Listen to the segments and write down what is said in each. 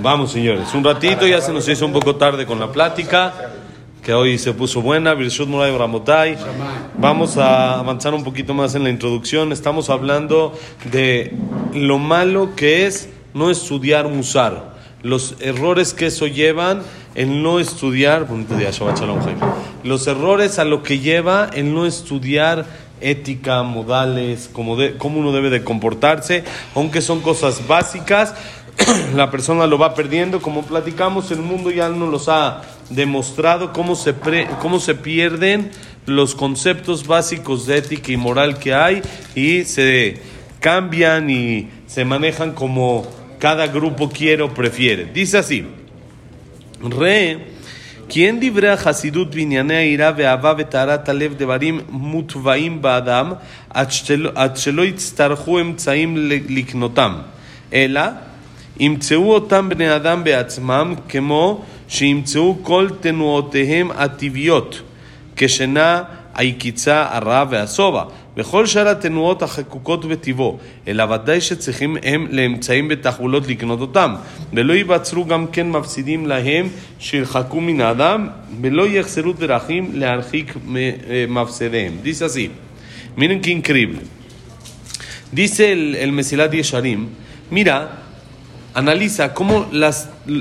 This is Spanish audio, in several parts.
Vamos, señores. Un ratito, ya se nos hizo un poco tarde con la plática, que hoy se puso buena. Vamos a avanzar un poquito más en la introducción. Estamos hablando de lo malo que es no estudiar Musar. Los errores que eso llevan en no estudiar. Los errores a lo que lleva en no estudiar ética, modales, cómo, de- cómo uno debe de comportarse, aunque son cosas básicas, la persona lo va perdiendo, como platicamos, el mundo ya nos los ha demostrado cómo se, pre- cómo se pierden los conceptos básicos de ética y moral que hay y se cambian y se manejan como cada grupo quiere o prefiere. Dice así, Re, ¿quién דברי החסידות בענייני היראה ואהבה וטהרת הלב דברים מוטבעים באדם עד שלא, עד שלא יצטרכו אמצעים ל- לקנותם, אלא ימצאו אותם בני אדם בעצמם כמו שימצאו כל תנועותיהם הטבעיות כשינה, היקיצה, הרע והשובע וכל שאר התנועות החקוקות בטבעו, אלא ודאי שצריכים הם לאמצעים בתחבולות לקנות אותם, ולא ייווצרו גם כן מפסידים להם שירחקו מן האדם, ולא יחסרו דרכים להרחיק אה, מפסידיהם. Así, miren qué increíble. Dice el, el Mesilat Yesharim, mira, analiza cómo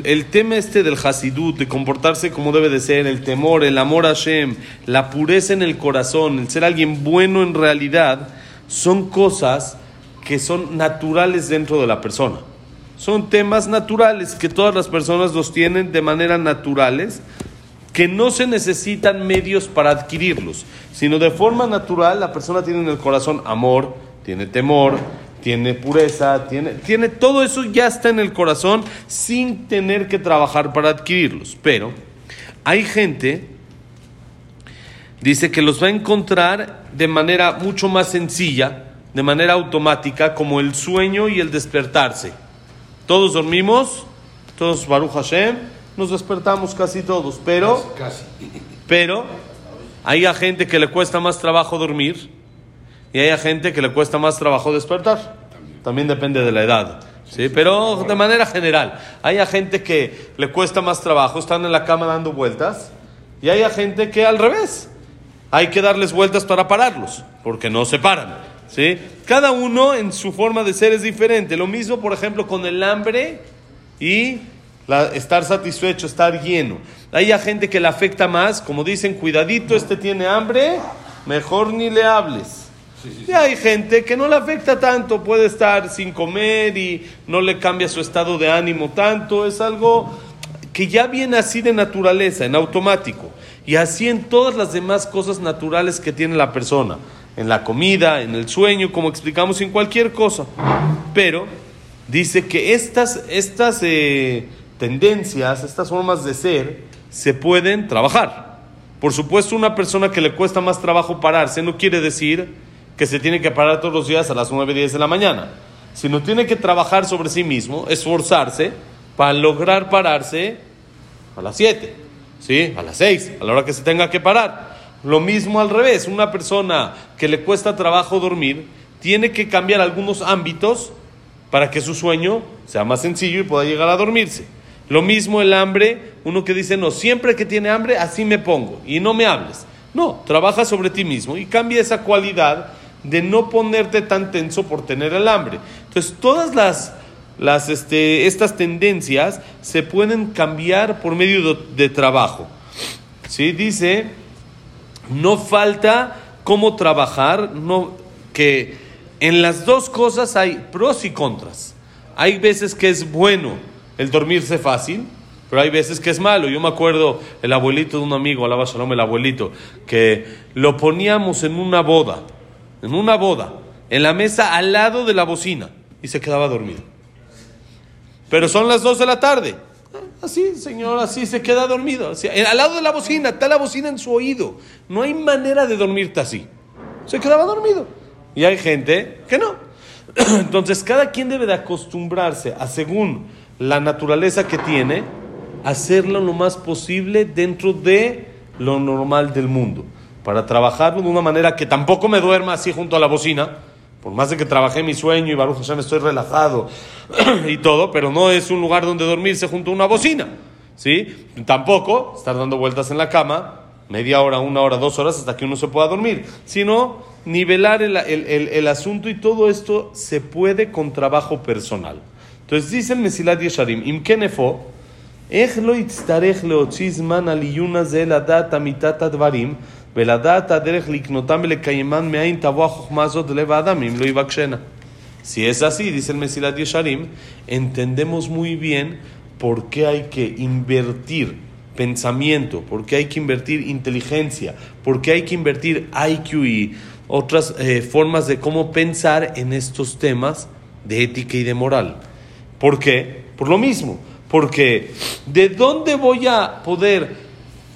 el tema este del Hasidut, de comportarse como debe de ser, el temor, el amor a Hashem, la pureza en el corazón, el ser alguien bueno en realidad, son cosas que son naturales dentro de la persona. Son temas naturales que todas las personas los tienen de manera naturales, que no se necesitan medios para adquirirlos, sino de forma natural la persona tiene en el corazón amor, tiene temor, tiene pureza, tiene, tiene todo eso ya está en el corazón sin tener que trabajar para adquirirlos. Pero hay gente, dice que los va a encontrar de manera mucho más sencilla, de manera automática, como el sueño y el despertarse. Todos dormimos, todos Baruch Hashem, nos despertamos casi todos, pero, pero hay a gente que le cuesta más trabajo dormir y hay gente que le cuesta más trabajo despertar. También depende de la edad. ¿sí? Pero de manera general, hay a gente que le cuesta más trabajo, están en la cama dando vueltas y hay a gente que al revés. Hay que darles vueltas para pararlos, porque no se paran. ¿sí? Cada uno en su forma de ser es diferente. Lo mismo, por ejemplo, con el hambre y la- estar satisfecho, estar lleno. Hay a gente que le afecta más, como dicen, cuidadito, este tiene hambre, mejor ni le hables. Y hay gente que no le afecta tanto, puede estar sin comer y no le cambia su estado de ánimo tanto, es algo que ya viene así de naturaleza, en automático. Y así en todas las demás cosas naturales que tiene la persona, en la comida, en el sueño, como explicamos, en cualquier cosa. Pero dice que estas, estas eh, tendencias, estas formas de ser, se pueden trabajar. Por supuesto, una persona que le cuesta más trabajo pararse no quiere decir que se tiene que parar todos los días a las 9, 10 de la mañana, sino tiene que trabajar sobre sí mismo, esforzarse para lograr pararse a las 7, ¿sí? a las 6, a la hora que se tenga que parar. Lo mismo al revés, una persona que le cuesta trabajo dormir tiene que cambiar algunos ámbitos para que su sueño sea más sencillo y pueda llegar a dormirse. Lo mismo el hambre, uno que dice, no, siempre que tiene hambre, así me pongo y no me hables. No, trabaja sobre ti mismo y cambia esa cualidad de no ponerte tan tenso por tener el hambre. Entonces, todas las, las, este, estas tendencias se pueden cambiar por medio de, trabajo. ¿Sí? Dice, no falta cómo trabajar, no, que en las dos cosas hay pros y contras. Hay veces que es bueno el dormirse fácil, pero hay veces que es malo. Yo me acuerdo el abuelito de un amigo, alaba Shalom, el abuelito, que lo poníamos en una boda, en una boda, en la mesa al lado de la bocina, y se quedaba dormido. Pero son las dos de la tarde. Así, señor, así se queda dormido. Al lado de la bocina, está la bocina en su oído. No hay manera de dormirte así. Se quedaba dormido. Y hay gente que no. Entonces, cada quien debe de acostumbrarse a, según la naturaleza que tiene, hacerlo lo más posible dentro de lo normal del mundo Para trabajarlo de una manera que tampoco me duerma así junto a la bocina, Por más de que trabajé mi sueño y Baruch Hashem estoy relajado y todo, pero no es un lugar donde dormirse junto a una bocina. ¿Sí? Tampoco estar dando vueltas en la cama media hora, una hora, dos horas hasta que uno se pueda dormir, sino nivelar el, el, el, asunto y todo esto se puede con trabajo personal. Entonces dice el Mesilat Yesharim, Im kenefo, איך לא יצטרך להוציא זמן על עיון הזה לדעת אמיתת הדברים si es así, dice el Mesilat Yesharim, entendemos muy bien por qué hay que invertir pensamiento, por qué hay que invertir inteligencia, por qué hay que invertir IQ y otras eh, formas de cómo pensar en estos temas de ética y de moral. ¿Por qué? Por lo mismo, porque ¿de dónde voy a poder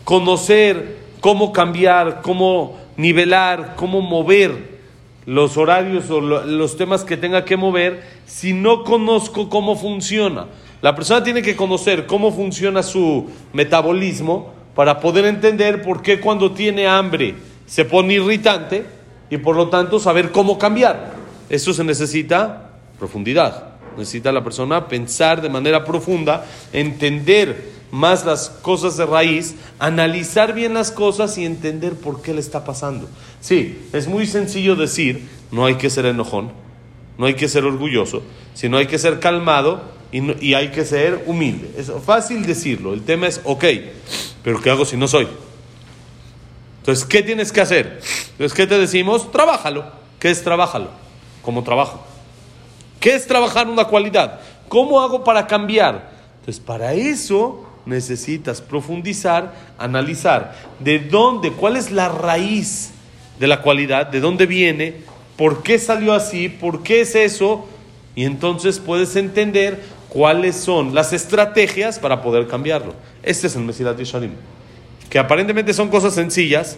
conocer cómo cambiar, cómo nivelar, cómo mover los horarios o los temas que tenga que mover si no conozco cómo funciona? La persona tiene que conocer cómo funciona su metabolismo para poder entender por qué cuando tiene hambre se pone irritante y por lo tanto saber cómo cambiar. Eso se necesita profundidad. Necesita la persona pensar de manera profunda, entender más las cosas de raíz, analizar bien las cosas y entender por qué le está pasando. Sí, es muy sencillo decir, no hay que ser enojón, no hay que ser orgulloso, sino hay que ser calmado y, y hay que ser humilde. Es fácil decirlo, el tema es, ok, pero ¿qué hago si no soy? Entonces, ¿qué tienes que hacer? Entonces, ¿qué te decimos? Trabájalo. ¿Qué es trabájalo? Como trabajo. ¿Qué es trabajar una cualidad? ¿Cómo hago para cambiar? Entonces, para eso necesitas profundizar, analizar de dónde, cuál es la raíz de la cualidad, de dónde viene, por qué salió así, por qué es eso, y entonces puedes entender cuáles son las estrategias para poder cambiarlo. Este es el Mesilat Yesharim, que aparentemente son cosas sencillas,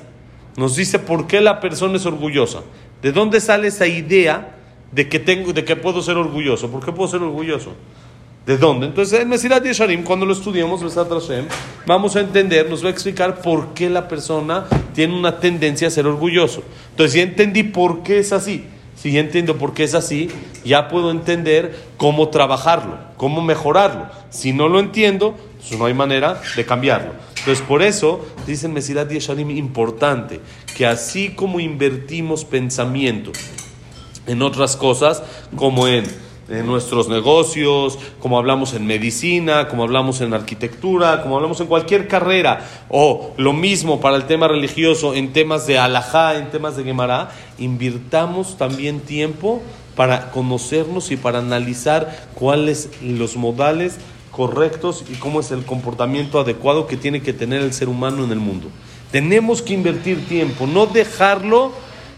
nos dice por qué la persona es orgullosa, de dónde sale esa idea de que, tengo, de que puedo ser orgulloso. ¿Por qué puedo ser orgulloso? ¿De dónde? Entonces, en Mesilat Yesharim, cuando lo estudiamos, vamos a entender, nos va a explicar por qué la persona tiene una tendencia a ser orgulloso. Entonces, ya entendí por qué es así. Si ya entiendo por qué es así, ya puedo entender cómo trabajarlo, cómo mejorarlo. Si no lo entiendo, pues no hay manera de cambiarlo. Entonces, por eso, dice en Mesilat Yesharim, importante, que así como invertimos pensamiento, en otras cosas, como en, nuestros negocios, como hablamos en medicina, como hablamos en arquitectura, como hablamos en cualquier carrera, o lo mismo para el tema religioso, en temas de alajá, en temas de Gemara, invirtamos también tiempo para conocernos y para analizar cuáles los modales correctos y cómo es el comportamiento adecuado que tiene que tener el ser humano en el mundo. Tenemos que invertir tiempo, no dejarlo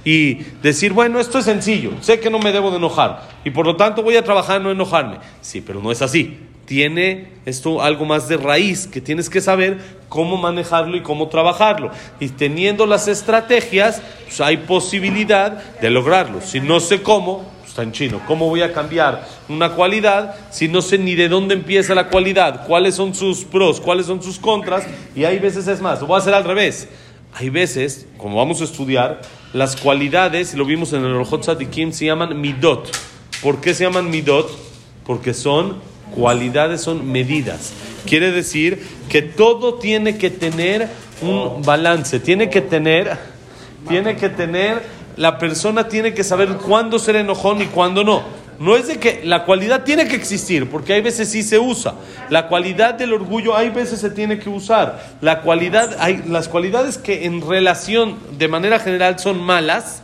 y decir, bueno, esto es sencillo, sé que no me debo de enojar y por lo tanto voy a trabajar en no enojarme. Sí, pero no es así. Tiene esto algo más de raíz, que tienes que saber cómo manejarlo y cómo trabajarlo. Y teniendo las estrategias, pues hay posibilidad de lograrlo. Si no sé cómo, pues está en chino, ¿cómo voy a cambiar una cualidad si no sé ni de dónde empieza la cualidad? ¿Cuáles son sus pros? ¿Cuáles son sus contras? Y hay veces es más, lo voy a hacer al revés. Hay veces, como vamos a estudiar, las cualidades, lo vimos en el Rojot Tzadikim, se llaman midot. ¿Por qué se llaman midot? Porque son cualidades, son medidas. Quiere decir que todo tiene que tener un balance, tiene que tener, tiene que tener, la persona tiene que saber cuándo ser enojón y cuándo no. No es de que la cualidad tiene que existir, porque hay veces sí se usa. La cualidad del orgullo hay veces se tiene que usar. La cualidad, hay, las cualidades que en relación de manera general son malas,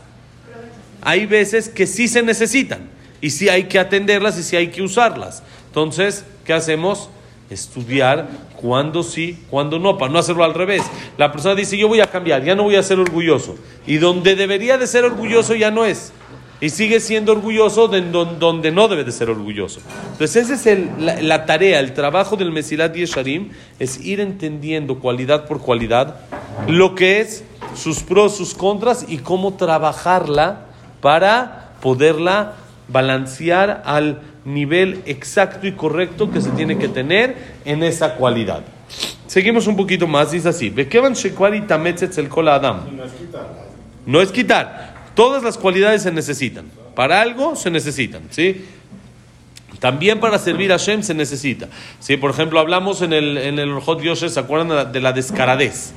hay veces que sí se necesitan y sí hay que atenderlas y sí hay que usarlas. Entonces, ¿qué hacemos? Estudiar cuándo sí, cuándo no, para no hacerlo al revés. La persona dice, yo voy a cambiar, ya no voy a ser orgulloso. Y donde debería de ser orgulloso ya no es y sigue siendo orgulloso de donde no debe de ser orgulloso. Entonces, esa es la, tarea, el trabajo del Mesilat Yesharim, es ir entendiendo cualidad por cualidad lo que es sus pros, sus contras y cómo trabajarla para poderla balancear al nivel exacto y correcto que se tiene que tener en esa cualidad. Seguimos un poquito más, dice así: No es quitar. Todas las cualidades se necesitan. Para algo se necesitan, ¿sí? También para servir a Hashem se necesita. Si, por ejemplo, hablamos en el, en el Hot Yoshe, ¿se acuerdan de la descaradez?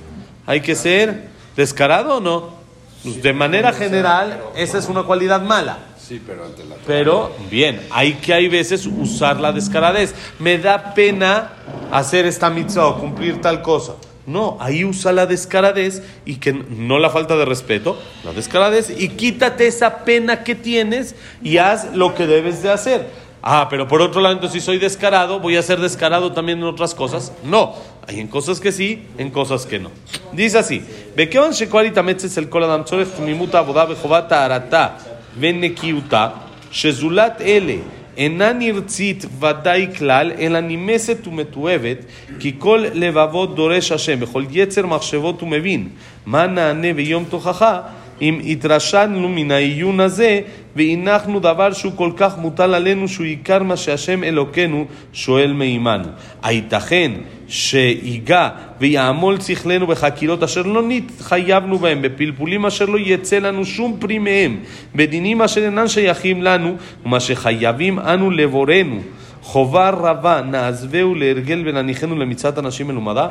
¿Hay que ser descarado o no? Pues, de manera general, esa es una cualidad mala. Sí, pero ante la Pero, bien, hay que hay veces usar la descaradez. Me da pena hacer esta mitzvah o cumplir tal cosa. No, ahí usa la descaradez y que no la falta de respeto, la descaradez y quítate esa pena que tienes y haz lo que debes de hacer. Ah, pero por otro lado, si soy descarado, voy a ser descarado también en otras cosas. No, hay en cosas que sí, en cosas que no. Dice así: Bekevan shekwari tametzes el kol adam tzorech tmimuta avoda bechovat arata venekiuta shezulat ele אינה נרצית ודאי כלל, אלא נמסת ומתועבת, כי כל לבבות דורש השם, בכל יצר מחשבות הוא מבין. מה נענה ביום תוכחה, אם התרשמנו מן העיון הזה, והנחנו דבר שהוא כל כך מוטל עלינו, שהוא עיקר מה שהשם אלוקינו שואל מעמנו. הייתכן שיגע ויעמול שכלנו בחקירות אשר לא נתחייבנו בהם, בפלפולים אשר לא יצא לנו שום פרי מהם, בדינים אשר אינם שייכים לנו, ומה שחייבים אנו לבורנו. חובה רבה נעזבהו להרגל ונניחנו למצוות אנשים מלומדה.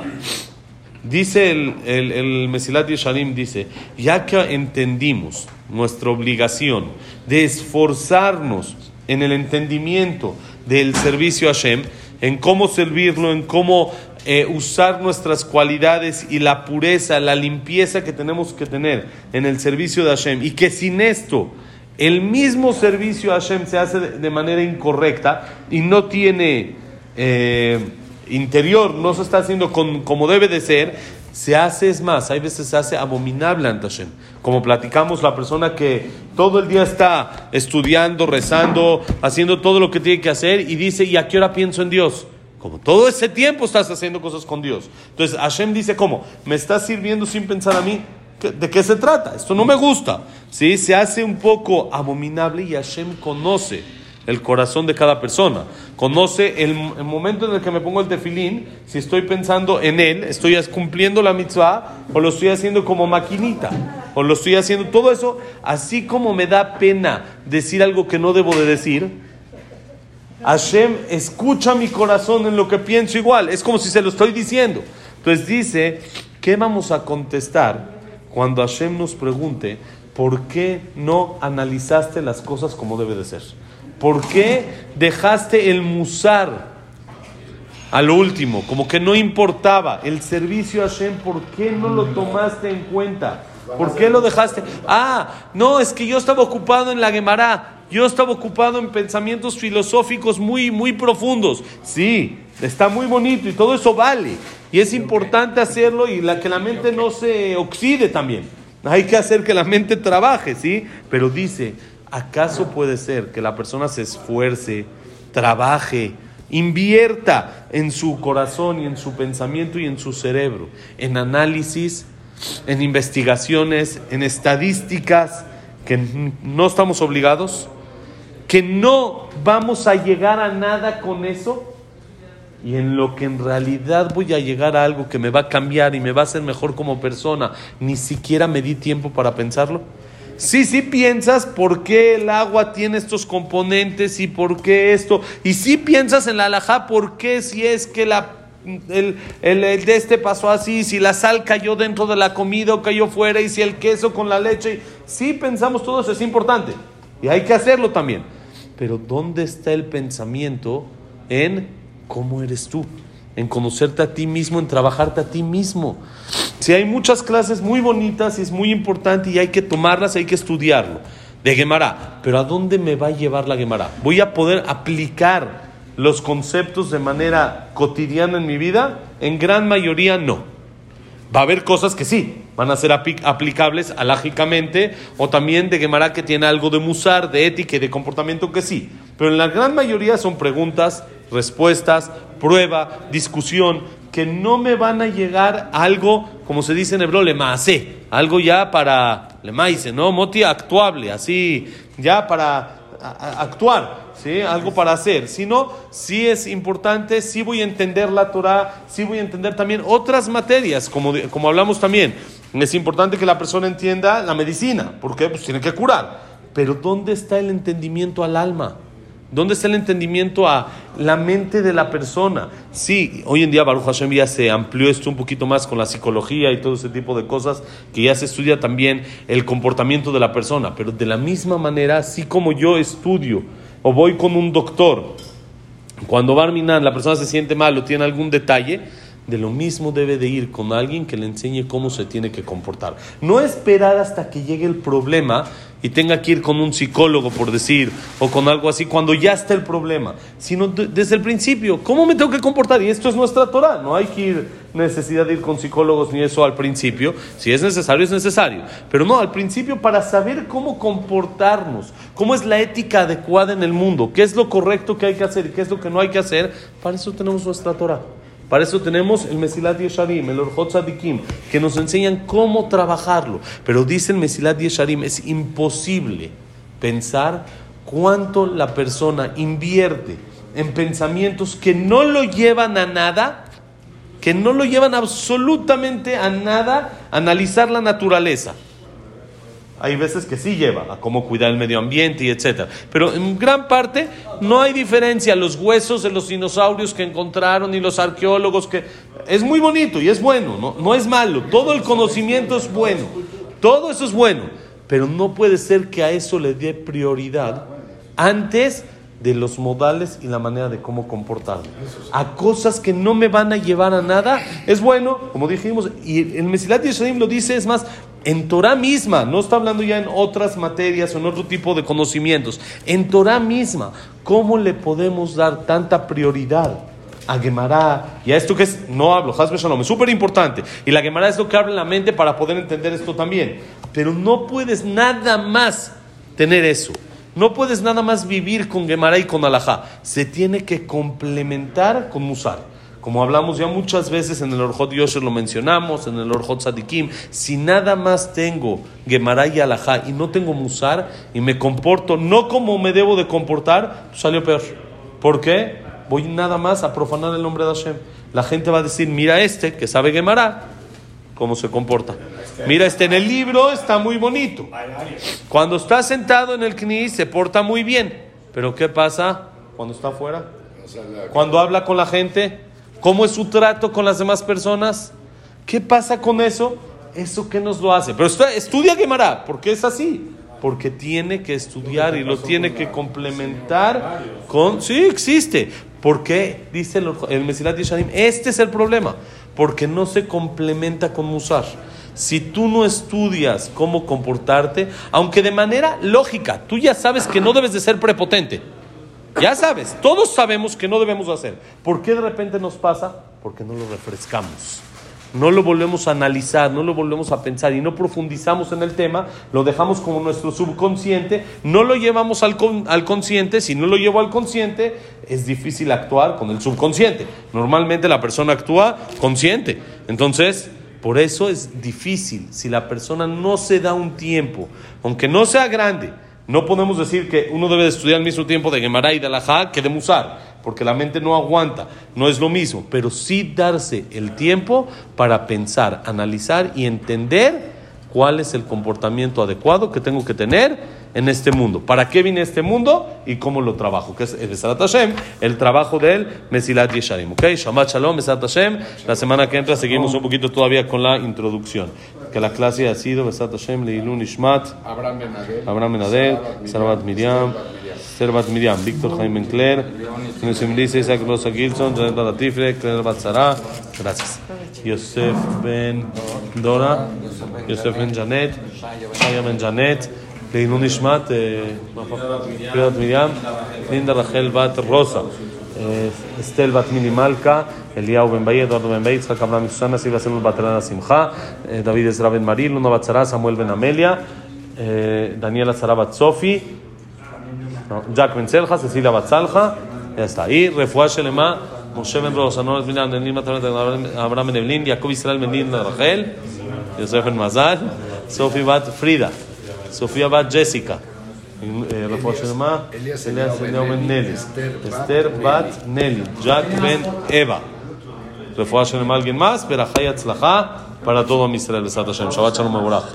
Dice el, el, Mesilat Yesharim, dice, ya que entendimos nuestra obligación de esforzarnos en el entendimiento del servicio a Hashem, en cómo servirlo, en cómo eh, usar nuestras cualidades y la pureza, la limpieza que tenemos que tener en el servicio de Hashem, y que sin esto el mismo servicio a Hashem se hace de, de manera incorrecta y no tiene... Eh, interior no se está haciendo con, como debe de ser, se hace, es más, hay veces se hace abominable ante Hashem. Como platicamos, la persona que todo el día está estudiando, rezando, haciendo todo lo que tiene que hacer y dice, ¿y a qué hora pienso en Dios? Como todo ese tiempo estás haciendo cosas con Dios. Entonces Hashem dice, ¿cómo? ¿Me estás sirviendo sin pensar a mí? ¿De qué se trata? Esto no me gusta. ¿Sí? Se hace un poco abominable y Hashem conoce el corazón de cada persona. Conoce el, momento en el que me pongo el tefilín, si estoy pensando en él, estoy cumpliendo la mitzvah, o lo estoy haciendo como maquinita, o lo estoy haciendo todo eso, así como me da pena decir algo que no debo de decir. Hashem escucha mi corazón en lo que pienso igual, es como si se lo estoy diciendo. Entonces dice, ¿qué vamos a contestar cuando Hashem nos pregunte por qué no analizaste las cosas como debe de ser? ¿Por qué dejaste el musar a lo último? Como que no importaba el servicio a Hashem, ¿por qué no lo tomaste en cuenta? ¿Por qué lo dejaste? Ah, no, es que yo estaba ocupado en la Gemara, yo estaba ocupado en pensamientos filosóficos muy, muy profundos. Sí, está muy bonito y todo eso vale. Y es importante hacerlo y la, que la mente no se oxide también. Hay que hacer que la mente trabaje, ¿sí? Pero dice, ¿acaso puede ser que la persona se esfuerce, trabaje, invierta en su corazón y en su pensamiento y en su cerebro, en análisis, en investigaciones, en estadísticas, que no estamos obligados, que no vamos a llegar a nada con eso? y en lo que en realidad voy a llegar a algo que me va a cambiar y me va a hacer mejor como persona, ni siquiera me di tiempo para pensarlo. Sí, sí piensas por qué el agua tiene estos componentes y por qué esto. Y sí piensas en la alajá por qué si es que la, el, el, el, de este pasó así, si la sal cayó dentro de la comida o cayó fuera y si el queso con la leche. Sí pensamos todo eso, es importante. Y hay que hacerlo también. Pero ¿dónde está el pensamiento en cómo eres tú? En conocerte a ti mismo, en trabajarte a ti mismo. Si hay muchas clases muy bonitas y es muy importante y hay que tomarlas, hay que estudiarlo. De Gemara. Pero ¿a dónde me va a llevar la Gemara? ¿Voy a poder aplicar los conceptos de manera cotidiana en mi vida? En gran mayoría no. Va a haber cosas que sí, van a ser aplicables alágicamente, o también de Gemara que tiene algo de musar, de ética y de comportamiento que sí. Pero en la gran mayoría son preguntas, respuestas, prueba, discusión, que no me van a llegar algo, como se dice en hebreo, le maase, algo ya para, le maise, ¿no? Moti actuable, así, ya para actuar, ¿sí? Algo para hacer. Si no, sí es importante, sí voy a entender la Torah, sí voy a entender también otras materias, como, como hablamos también. Es importante que la persona entienda la medicina, porque pues tiene que curar. Pero ¿dónde está el entendimiento al alma? ¿Dónde está el entendimiento a la mente de la persona? Sí, hoy en día Baruch Hashem se amplió esto un poquito más con la psicología y todo ese tipo de cosas, que ya se estudia también el comportamiento de la persona. Pero de la misma manera, así como yo estudio o voy con un doctor, cuando Barminan la persona se siente mal o tiene algún detalle, de lo mismo debe de ir con alguien que le enseñe cómo se tiene que comportar. No esperar hasta que llegue el problema y tenga que ir con un psicólogo, por decir, o con algo así, cuando ya está el problema, sino desde el principio, ¿cómo me tengo que comportar? Y esto es nuestra Torah, no hay que ir necesidad de ir con psicólogos ni eso al principio, si es necesario, es necesario, pero no, al principio para saber cómo comportarnos, cómo es la ética adecuada en el mundo, qué es lo correcto que hay que hacer y qué es lo que no hay que hacer, para eso tenemos nuestra Torah. Para eso tenemos el Mesilat Yesharim, el Orjot Sadikim, que nos enseñan cómo trabajarlo. Pero dice el Mesilat Yesharim, es imposible pensar cuánto la persona invierte en pensamientos que no lo llevan a nada, que no lo llevan absolutamente a nada, analizar la naturaleza. Hay veces que sí lleva a cómo cuidar el medio ambiente y etcétera. Pero en gran parte no hay diferencia. Los huesos de los dinosaurios que encontraron y los arqueólogos que... Es muy bonito y es bueno, no, no es malo. Todo el conocimiento es bueno. Todo eso es bueno. Pero no puede ser que a eso le dé prioridad antes de los modales y la manera de cómo comportarme. A cosas que no me van a llevar a nada, es bueno, como dijimos, y el Mesilat Yesharim lo dice, es más, en Torah misma, no está hablando ya en otras materias o en otro tipo de conocimientos, en Torah misma, ¿cómo le podemos dar tanta prioridad? a Gemara y a esto que es, no hablo, Hasbe Shalom, es súper importante. Y la Gemara es lo que abre la mente para poder entender esto también. Pero no puedes nada más tener eso. No puedes nada más vivir con Gemara y con Alajá. Se tiene que complementar con Musar. Como hablamos ya muchas veces en el Orjot Yosher lo mencionamos, en el Orjot Sadikim, si nada más tengo Gemara y Alajá y no tengo Musar y me comporto no como me debo de comportar, pues salió peor. ¿Por qué? Voy nada más a profanar el nombre de Hashem. La gente va a decir, mira este que sabe Gemara, cómo se comporta. Mira este en el libro, está muy bonito. Cuando está sentado en el kni se porta muy bien. Pero ¿qué pasa cuando está afuera? Cuando habla con la gente, ¿Cómo es su trato con las demás personas? ¿Qué pasa con eso? ¿Eso qué nos lo hace? Pero estudia Gemara, porque es así. Porque tiene que estudiar y lo tiene que complementar con... Sí, existe. ¿Por qué? Dice el, el Mesilat Yesharim, este es el problema. Porque no se complementa con Musar. Si tú no estudias cómo comportarte, aunque de manera lógica, tú ya sabes que no debes de ser prepotente. Ya sabes, todos sabemos que no debemos hacer. ¿Por qué de repente nos pasa? Porque no lo refrescamos. No lo volvemos a analizar, no lo volvemos a pensar y no profundizamos en el tema, lo dejamos como nuestro subconsciente, no lo llevamos al, al consciente, si no lo llevo al consciente, es difícil actuar con el subconsciente. Normalmente la persona actúa consciente. Entonces, por eso es difícil, si la persona no se da un tiempo, aunque no sea grande, no podemos decir que uno debe estudiar al mismo tiempo de Gemara y de Alajá que de Musar, porque la mente no aguanta, no es lo mismo, pero sí darse el tiempo para pensar, analizar y entender cuál es el comportamiento adecuado que tengo que tener en este mundo. ¿Para qué vine a este mundo y cómo lo trabajo? Que es el Hashem, el trabajo del Mesilat Yesharim. ¿Ok? Shabbat Shalom, Besat Hashem. La semana que entra seguimos un poquito todavía con la introducción. Que la clase ha sido Besat Hashem, Leilun Ishmat, Abraham Benadel, Abraham Benadel, Sarvat Miriam, Servat Miriam, Víctor Jaime Encler, Yosef Melissa, Isaac Rosa Gilson, Janet Latifre, Claire Batzara. Gracias. Yosef Ben Dora, Yosef Ben Janet, Shaya Ben Janet. לעילוי נשמת, פרידת מרים, לינדה רחל בת רוסה, אסתל בת מיני מלכה, אליהו בן באי, אדוארדו בן באי, יצחק אברהם סוסנה, סיבה סלול בת אלנה שמחה, דוד עזרא בן מרי, לונה בת שרה, סמואל בן אמליה, דניאלה שרה בת סופי, ג'ק בן צלחה, ססילה בת סלחה, ya está. Y refuá Shelema, Moshe ben Rosa, Noras ben Anelim, Abraham ben Evelyn, Jacob Israel ben Lin Rachel, Yosef ben Mazal, Sofi bat Frida. סופיה בת ג'סיקה, רפואה שלמה, אליאס אליהו בן נלי, אסתר בת נלי, ג'אק בן אווה. רפואה שלמה על גנמס, ברכה הצלחה, para todo Israel, Besat Hashem. Shabbat Shalom Mevorach.